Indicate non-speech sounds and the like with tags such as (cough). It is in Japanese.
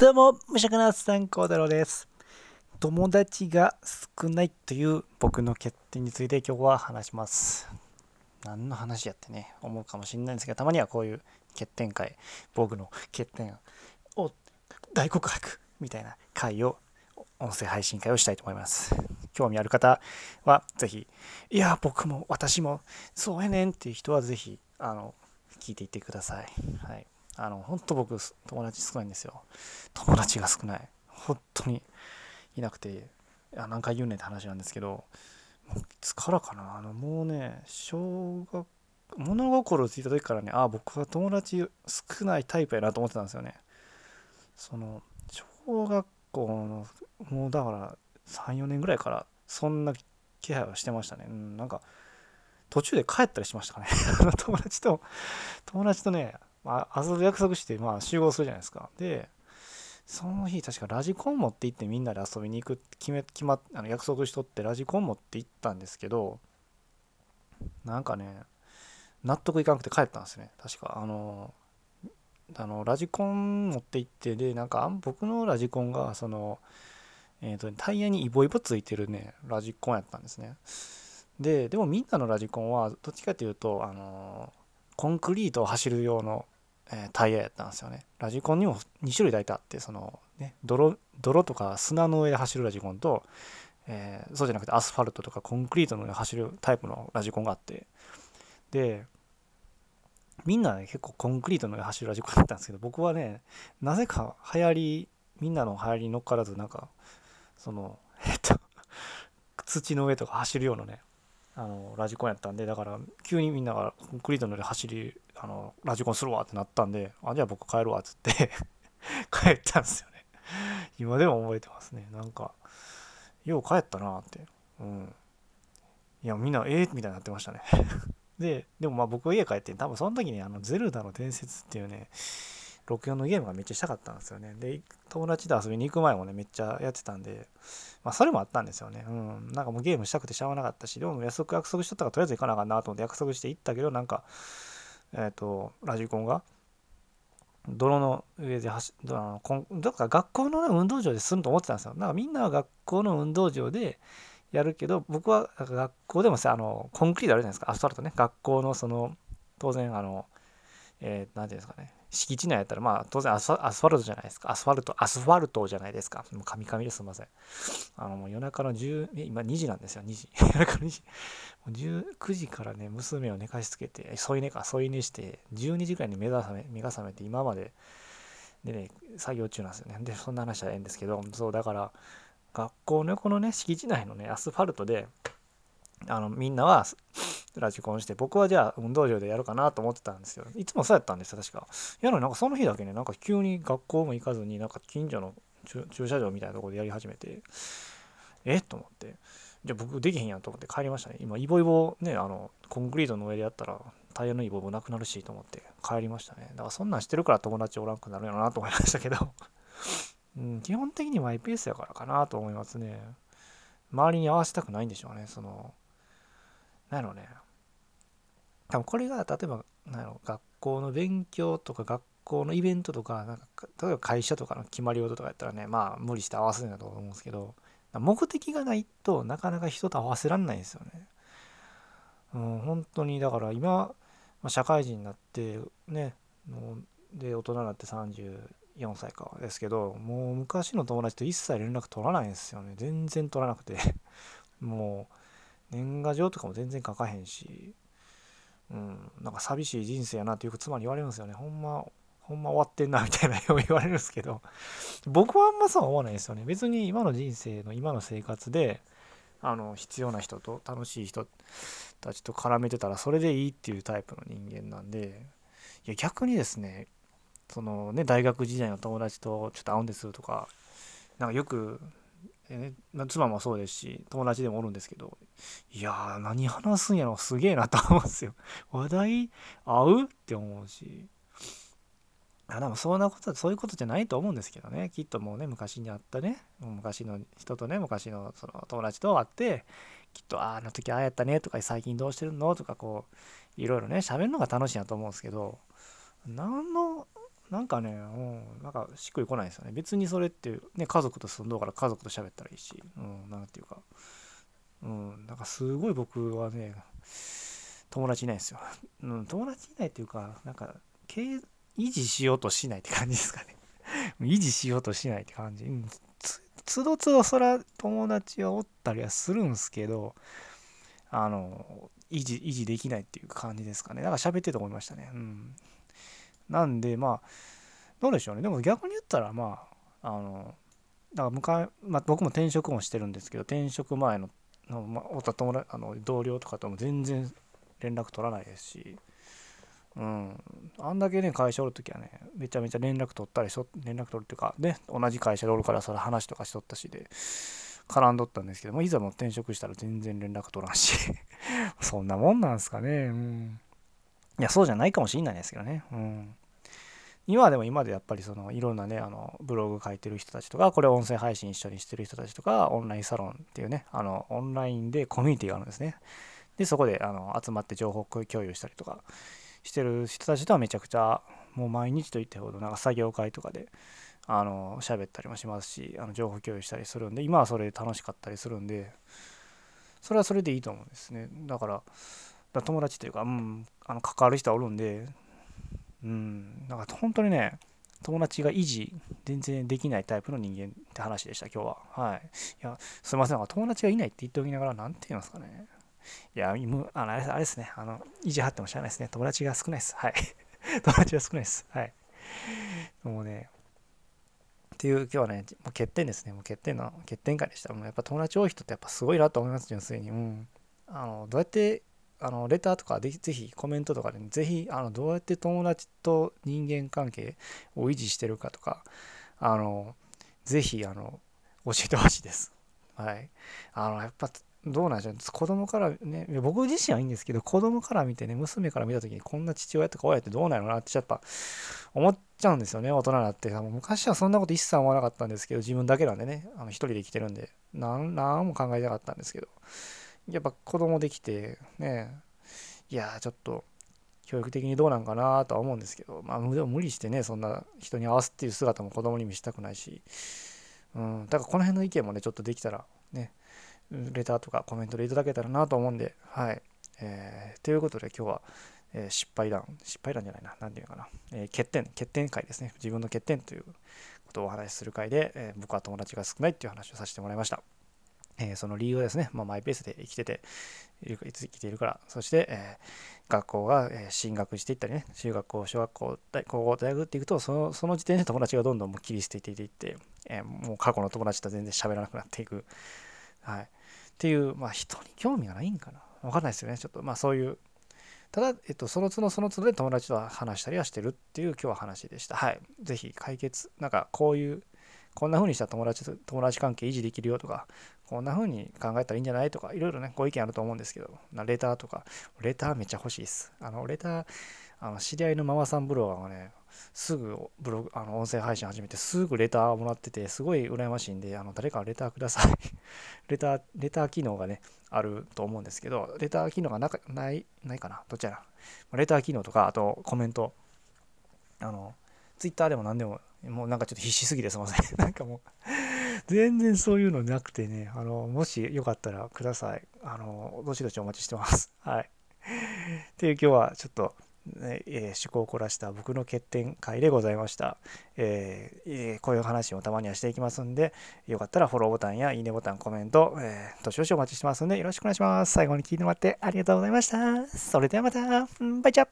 どうも、無職なさん幸太郎です。友達が少ないという僕の欠点について今日は話します。何の話やってね、思うかもしれないんですけど、たまにはこういう欠点会、僕の欠点を大告白みたいな会を、音声配信会をしたいと思います。興味ある方はぜひ、いや、僕も私もそうやねんっていう人はぜひ、あの、聞いていってください。はい。あの、本当僕、友達少ないんですよ。友達が少ない。本当にいなくて、いや何回言うねんって話なんですけど、もういつからかな、あの、もうね、小学、物心ついた時からね、ああ、僕は友達少ないタイプやなと思ってたんですよね。その、小学校の、もうだから、3、4年ぐらいから、そんな気配はしてましたね。うん、なんか、途中で帰ったりしましたかね。(laughs) 友達と、友達とね、まあ、遊ぶ約束して、まあ、集合するじゃないですか。で、その日、確かラジコン持って行ってみんなで遊びに行く決め、決まっ、あの約束しとってラジコン持って行ったんですけど、なんかね、納得いかなくて帰ったんですね。確か、あの、あのラジコン持って行って、で、なんか、僕のラジコンが、その、えーと、タイヤにイボイボついてるね、ラジコンやったんですね。で、でもみんなのラジコンは、どっちかというと、あの、コンクリートを走る用の、えータイヤやったんですよね。ラジコンにも2種類大体あって、その、ね、泥、泥とか砂の上で走るラジコンと、えーそうじゃなくてアスファルトとかコンクリートの上で走るタイプのラジコンがあって、で、みんなね、結構コンクリートの上走るラジコンだったんですけど、僕はね、なぜか流行り、みんなの流行りに乗っからず、なんか、その、えっと、(laughs) 土の上とか走るようなね、あのラジコンやったんでだから急にみんながコンクリートの上で走りあのラジコンするわってなったんであじゃあ僕帰るわっつって (laughs) 帰ったんですよね。今でも覚えてますね。なんかよう帰ったなって。うん。いやみんなええみたいになってましたね。(laughs) ででもまあ僕家帰って多分その時にあのゼルダの伝説っていうね64のゲームがめっちゃしたかったんですよねで友達と遊びに行く前もねめっちゃやってたんでまあそれもあったんですよね。うん。なんかもうゲームしたくてしゃあなかったし、でも約束約束しとったからとりあえず行かなあかんなと思って約束して行ったけど、なんか、えっ、と、ラジコンが、泥の上で走あのこんだから学校の運動場ですると思ってたんですよ。なんかみんなは学校の運動場でやるけど、僕は学校でもさ、あの、コンクリートあるじゃないですか、アスファルトね。学校のその、当然、あの、えー、ていうんですかね、敷地内やったら、まあ、当然アスファルトじゃないですか。アスファルト、アスファルトじゃないですか。もうカミカミです、すみません。あの、もう夜中の10、今2時なんですよ、2時。(laughs) 夜中の2時。もう19時からね、娘を寝かしつけて、添い寝か、添い寝して、12時くらいに目が覚め、目が覚めて、今まで、でね、作業中なんですよね。で、そんな話はええんですけど、そう、だから、学校のこのね、敷地内のね、アスファルトで、あの、みんなは、ラジコンして、僕はじゃあ運動場でやるかなと思ってたんですよ。いつもそうやったんですよ、確か。やのになんかその日だけね、なんか急に学校も行かずに、なんか近所の駐車場みたいなところでやり始めて、え？と思って、じゃあ僕できへんやんと思って帰りましたね。今、イボイボね、あの、コンクリートの上でやったら、タイヤのイボイボなくなるしと思って帰りましたね。だからそんなんしてるから友達おらんくなるやろなと思いましたけど、(laughs) うん、基本的にマイペースやからかなと思いますね。周りに合わせたくないんでしょうね、その、なんやろうね。多分これが例えばなんやろ学校の勉強とか学校のイベントとかなんか例えば会社とかの決まり事とかやったらねまあ無理して合わせるんだと思うんですけど目的がないとなかなか人と合わせられないんですよね。うん、本当にだから今、まあ、社会人になってねで大人になって34歳かですけどもう昔の友達と一切連絡取らないんですよね全然取らなくて (laughs) もう年賀状とかも全然書かへんしうん、なんか寂しい人生やなってよく妻に言われるんですよね。ほんま、ほんま終わってんなみたいな (laughs) よう言われるんですけど、僕はあんまそうは思わないですよね。別に今の人生の今の生活で、あの、必要な人と楽しい人たちと絡めてたらそれでいいっていうタイプの人間なんで、いや逆にですね、そのね、大学時代の友達とちょっと会うんですとか、なんかよくえー、妻もそうですし友達でもおるんですけどいやー何話すんやろ。すげえなと思うんですよ。(laughs) 話題合うって思うし。あでもそんなことそういうことじゃないと思うんですけどね。きっともうね昔にあったね。昔の人とね昔のその友達と会ってきっとああの時ああやったねとか最近どうしてるの？とかこういろいろね喋るのが楽しいなと思うんですけど何のなんかね、うん、なんかしっくりこないですよね。別にそれって、ね、家族と住んどうから家族と喋ったらいいし、うん、なんていうか、うん、なんかすごい僕はね、友達いないですよ。うん、友達いないっていうか、なんか、維持しようとしないって感じですかね。(laughs) 維持しようとしないって感じ。うん、つどつどそら友達はおったりはするんすけど、あの、維持、維持できないっていう感じですかね。だから喋ってると思いましたね。うん。なんで、まあ、どうでしょうね。でも逆に言ったら、まあ、あの、だから向まあ、僕も転職もしてるんですけど、転職前の、のまあ、友あの同僚とかとも全然連絡取らないですし、うん、あんだけね、会社おるときはね、めちゃめちゃ連絡取ったりし連絡取るっていうか、ね、同じ会社でおるからそれ話とかしとったしで、絡んどったんですけども、いざもう転職したら全然連絡取らんし (laughs) そんなもんなんすかね、うん。いや、そうじゃないかもしんないですけどね、うん。今でも今でやっぱりそのいろんなねあのブログ書いてる人たちとかこれ音声配信一緒にしてる人たちとかオンラインサロンっていうねあのオンラインでコミュニティがあるんですね。でそこであの集まって情報共有したりとかしてる人たちとはめちゃくちゃもう毎日といったほどなんか作業会とかであの喋ったりもしますしあの情報共有したりするんで今はそれで楽しかったりするんでそれはそれでいいと思うんですね。だから友達というか、うん、あの関わる人はおるんでうんなんか本当にね友達が維持全然できないタイプの人間って話でした今日ははいいやすいません友達がいないって言っておきながら何て言いますかねいや、あのあれですね。あの、意地張っても知らないですね。友達が少ないです。はい。(laughs) 友達が少ないです。はい。もうね、っていう、今日はね、もう欠点ですね。もう欠点の、欠点会でした。もうやっぱ友達多い人ってやっぱすごいなと思います、純粋に。うん。あの、どうやって、あの、レターとかでぜひコメントとかで、ね、ぜひ、あの、どうやって友達と人間関係を維持してるかとか、あの、ぜひ、あの、教えてほしいです。はい。あの、やっぱ、どうなんでしょう子供からね僕自身はいいんですけど子供から見てね娘から見た時にこんな父親とか親ってどうなのなってやっぱ思っちゃうんですよね大人になって昔はそんなこと一切思わなかったんですけど自分だけなんでねあの一人で生きてるんで何何も考えなかったんですけどやっぱ子供できてねいやちょっと教育的にどうなんかなとは思うんですけどまあでも無理してねそんな人に合わすっていう姿も子供に見せたくないしうんだからこの辺の意見もねちょっとできたらねレターとかコメントでいただけたらなと思うんで、はい。え、ということで今日は、え、失敗談、失敗談じゃないな、何て言うかな、え、欠点、欠点会ですね。自分の欠点ということをお話しする会で、え僕は友達が少ないっていう話をさせてもらいました。えその理由はですね、まあ、マイペースで生きてて、生きているから、そして、え学校が、え進学していったりね、中学校、小学校、大高校、大学っていくと、そのその時点で友達がどんどんも切り捨てていって、えもう過去の友達と全然喋らなくなっていく。はい。っていう、まあ人に興味がないんかな。わかんないですよね。ちょっとまあそういう。ただ、えっと、その都度その都度で友達とは話したりはしてるっていう今日は話でした。はい。ぜひ解決、なんかこういう、こんな風にしたら友達と友達関係維持できるよとか、こんな風に考えたらいいんじゃないとか、いろいろね、ご意見あると思うんですけど、レターとか、レターめっちゃ欲しいです。あの、レター、あの知り合いのママさんブロガーがね、すぐブログ、あの音声配信始めて、すぐレターもらってて、すごい羨ましいんで、あの誰かレターください (laughs) レター、レター機能がね、あると思うんですけど、レター機能がなかない、ないかな？どっちやな？レター機能とか、あとコメント、あの、ツイッターでも何でも、もうなんかちょっと必死すぎてすいません。(laughs) なんかもう全然そういうのなくてね、あの、もしよかったらください。あの、どしどしお待ちしてます。(laughs) はい。っていう今日はちょっと、ねえー、趣向を凝らした僕の欠点会でございました、えーえー、こういう話もたまにはしていきますんで、よかったらフォローボタンやいいねボタン、コメント、えー、どしどしお待ちしてますんで、よろしくお願いします。最後に聞いてもらってありがとうございました。それではまた、バイチャ